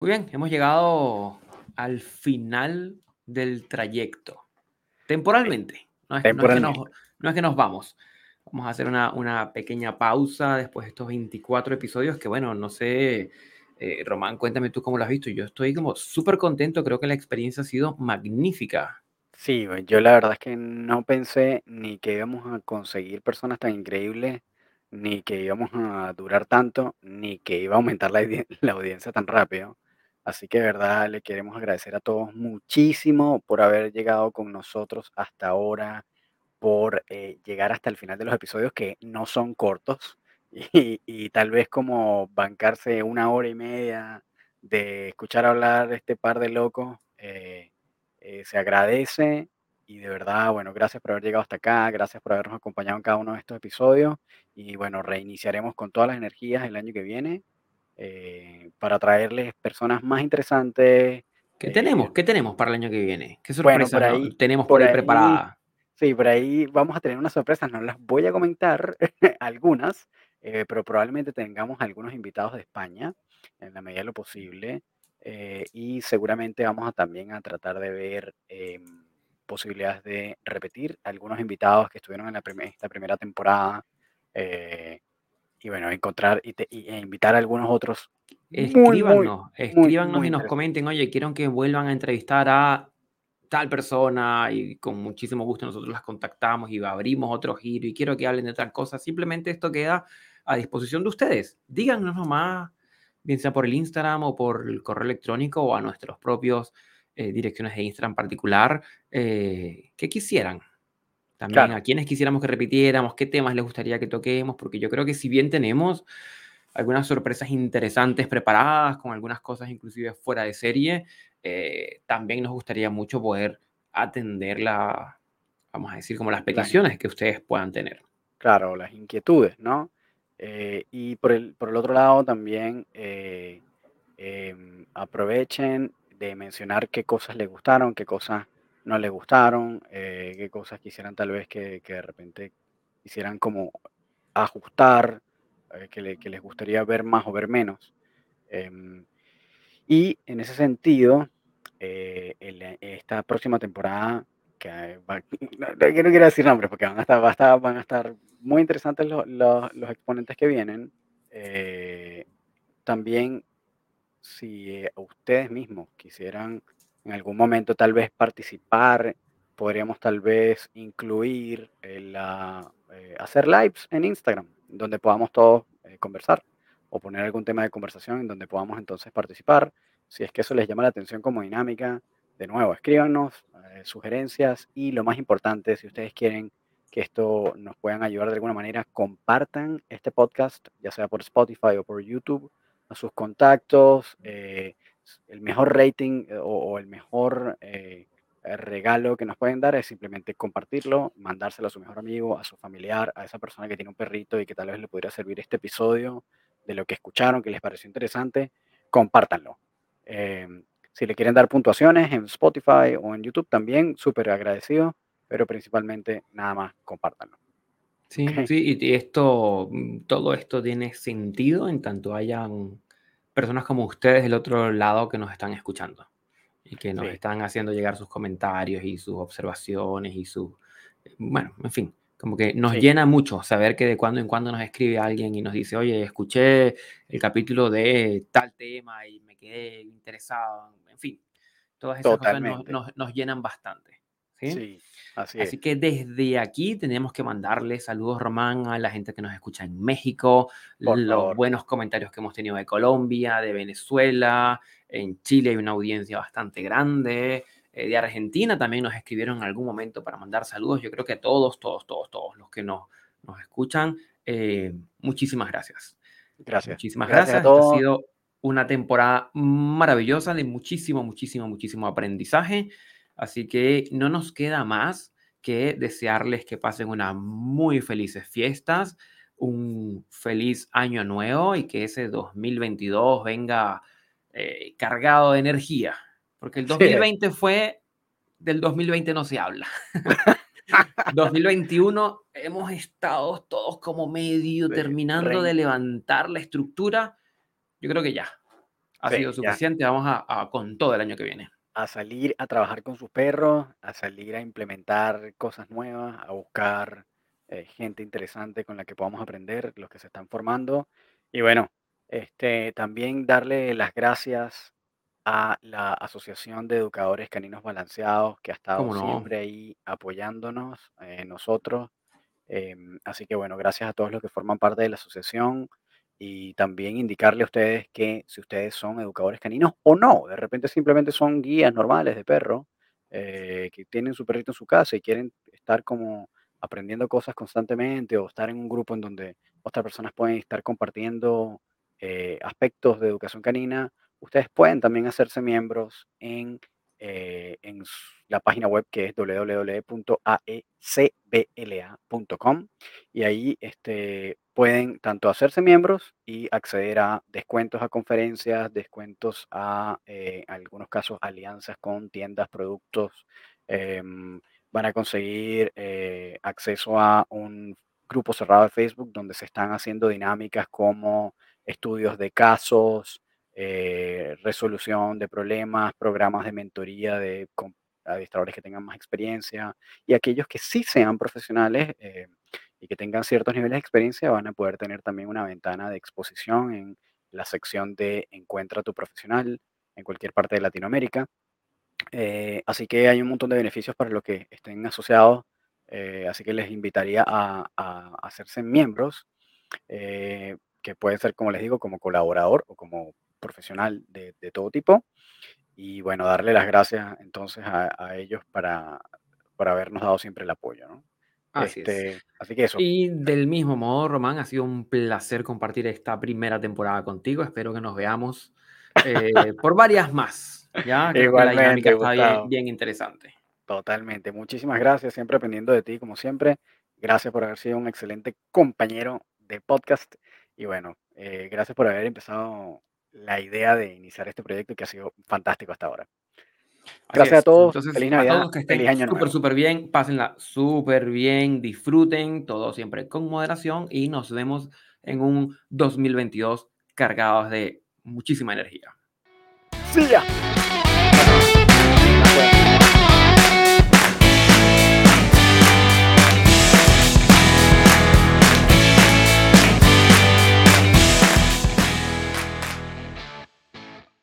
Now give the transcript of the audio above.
Muy bien, hemos llegado al final del trayecto. Temporalmente. No es, no es que, nos, no es que nos vamos. Vamos a hacer una, una, pequeña pausa después de estos 24 episodios que, bueno, no sé, eh, Román, cuéntame tú cómo lo has visto. Yo estoy como súper contento, creo que la experiencia ha sido magnífica. Sí, yo la verdad es que no pensé ni que íbamos a conseguir personas tan increíbles, ni que íbamos a durar tanto, ni que iba a aumentar la, la audiencia tan rápido. Así que de verdad le queremos agradecer a todos muchísimo por haber llegado con nosotros hasta ahora, por eh, llegar hasta el final de los episodios que no son cortos y, tal vez como bancarse una hora y media de escuchar hablar este par de locos. eh, eh, se agradece y de verdad, bueno, gracias por haber llegado hasta acá, gracias por habernos acompañado en cada uno de estos episodios y bueno, reiniciaremos con todas las energías el año que viene eh, para traerles personas más interesantes. ¿Qué tenemos? eh, ¿Qué tenemos para el año que viene? ¿Qué bueno, sorpresa por no- ahí, tenemos por por ahí ahí, preparada? sí, por ahí vamos a tener unas sorpresas, no las voy a comentar algunas, eh, pero probablemente tengamos algunos invitados de España en la medida de lo posible. eh, y seguramente vamos a también a tratar de ver em, posibilidades de repetir algunos invitados que estuvieron en la prim- esta primera temporada. eh, y bueno, encontrar y, te- y- e invitar a algunos otros muy, Escríbanos, muy, escríbanos muy y nos comenten, oye, quiero que vuelvan a entrevistar a tal persona y con muchísimo gusto nosotros las contactamos y abrimos otro giro y quiero que hablen de tal cosa. Simplemente esto queda a disposición de ustedes. Díganos nomás, bien sea por el Instagram o por el correo electrónico o a nuestros propios eh, direcciones de Instagram particular, eh, que quisieran. También Claro, a quienes quisiéramos que repitiéramos, qué temas les gustaría que toquemos, porque yo creo que si bien tenemos algunas sorpresas interesantes preparadas, con algunas cosas inclusive fuera de serie, eh, también nos gustaría mucho poder atender la, vamos a decir, como las las, peticiones que ustedes puedan tener. claro, las inquietudes, ¿no? Eh, y por el, por el otro lado también eh, em, aprovechen de mencionar qué cosas les gustaron, qué cosas no les gustaron, eh, qué cosas quisieran tal vez que, que de repente quisieran como ajustar, eh, que, le- que les gustaría ver más o ver menos. Em, y en ese sentido, eh, esta próxima temporada, que va- no, quiero decir nombres porque van a estar, va a estar- van a estar muy interesantes los, los- exponentes que vienen. también, si ustedes mismos quisieran en algún momento tal vez participar, podríamos tal vez incluir el, ah, eh, hacer lives en Instagram, donde podamos todos eh, conversar o poner algún tema de conversación en donde podamos entonces participar. Si es que eso les llama la atención como dinámica, de nuevo, escríbanos eh, sugerencias y lo más importante, si ustedes quieren que esto nos puedan ayudar de alguna manera, compartan este podcast, ya sea por Spotify o por YouTube, a sus contactos. eh, el mejor rating eh, o, o el mejor eh, eh, regalo que nos pueden dar es simplemente compartirlo, mandárselo a su mejor amigo, a su familiar, a esa persona que tiene un perrito y que tal vez le pudiera servir este episodio de lo que escucharon, que les pareció interesante, compártanlo. Eh, si le quieren dar puntuaciones en Spotify o en YouTube también, súper agradecido, pero principalmente nada más compártanlo. Sí, sí, y esto, mm, todo esto tiene sentido en tanto hayan personas como ustedes del otro lado que nos están escuchando y que nos Sí, están haciendo llegar sus comentarios y sus observaciones y su, bueno, en fin, como que nos sí, llena mucho saber que de cuando en cuando nos escribe alguien y nos dice, oye, escuché el capítulo de tal tema y me quedé interesado, en fin, todas esas cosas nos, totalmente. nos, nos llenan bastante, ¿sí? Sí, así Así es. que desde aquí tenemos que mandarle saludos, Román, a la gente que nos escucha en México, Por los favor. buenos comentarios que hemos tenido de Colombia, de Venezuela, en Chile hay una audiencia bastante grande, eh, de Argentina también nos escribieron en algún momento para mandar saludos. Yo creo que todos, todos, todos, todos los que nos, nos escuchan, eh, muchísimas gracias. Gracias. Muchísimas Gracias a gracias. Ha todos. sido una temporada maravillosa de muchísimo, muchísimo, muchísimo aprendizaje. Así que no nos queda más que desearles que pasen unas muy felices fiestas, un feliz año nuevo y que ese 2022 venga eh, cargado de energía. Porque el Sí es. 2020 fue, del 2020 no se habla. 2021 hemos estado todos como medio Sí, terminando de levantar la estructura. Yo creo que ya. ha Sí, sido ya. suficiente, vamos a, a con todo el año que viene. A salir a trabajar con sus perros, a salir a implementar cosas nuevas, a buscar eh, gente interesante con la que podamos aprender, los que se están formando. Y bueno, este, también darle las gracias a la Asociación de Educadores Caninos Balanceados, que ha estado ¿Cómo no? siempre ahí apoyándonos, eh, nosotros. Em, así que bueno, gracias a todos los que forman parte de la asociación y también indicarle a ustedes que si ustedes son educadores caninos o no, de repente simplemente son guías normales de perro, eh, que tienen su perrito en su casa y quieren estar como aprendiendo cosas constantemente o estar en un grupo en donde otras personas pueden estar compartiendo eh, aspectos de educación canina, ustedes pueden también hacerse miembros en, eh, en la página web que es www.aecbla.com y ahí este, pueden tanto hacerse miembros y acceder a descuentos a conferencias, descuentos a, eh, algunos casos, alianzas con tiendas, productos. em, van a conseguir eh, acceso a un grupo cerrado de Facebook donde se están haciendo dinámicas como estudios de casos, eh, resolución de problemas, programas de mentoría de adiestradores que tengan más experiencia y aquellos que sí sean profesionales eh, y que tengan ciertos niveles de experiencia van a poder tener también una ventana de exposición en la sección de Encuentra tu profesional en cualquier parte de Latinoamérica. Eh, así que hay un montón de beneficios para los que estén asociados, eh, así que les invitaría a, a hacerse miembros, eh, que puede ser, como les digo, como colaborador o como profesional de, de todo tipo. Y bueno, darle las gracias entonces a, a ellos para, por habernos dado siempre el apoyo, ¿no? Así es. Este, así que eso, Y del mismo modo, Román, ha sido un placer compartir esta primera temporada contigo. Espero que nos veamos eh, por varias más. Ya, creo que la dinámica igualmente, está bien, bien interesante. totalmente. Muchísimas gracias, siempre aprendiendo de ti, como siempre. Gracias por haber sido un excelente compañero de podcast. Y bueno, eh, gracias por haber empezado la idea de iniciar este proyecto que ha sido fantástico hasta ahora. Gracias a todos, Entonces, feliz a Navidad, todos que estén súper, súper bien, pásenla súper bien, disfruten, todo siempre con moderación y nos vemos en un 2022 cargados de muchísima energía. ¡Sí! ya!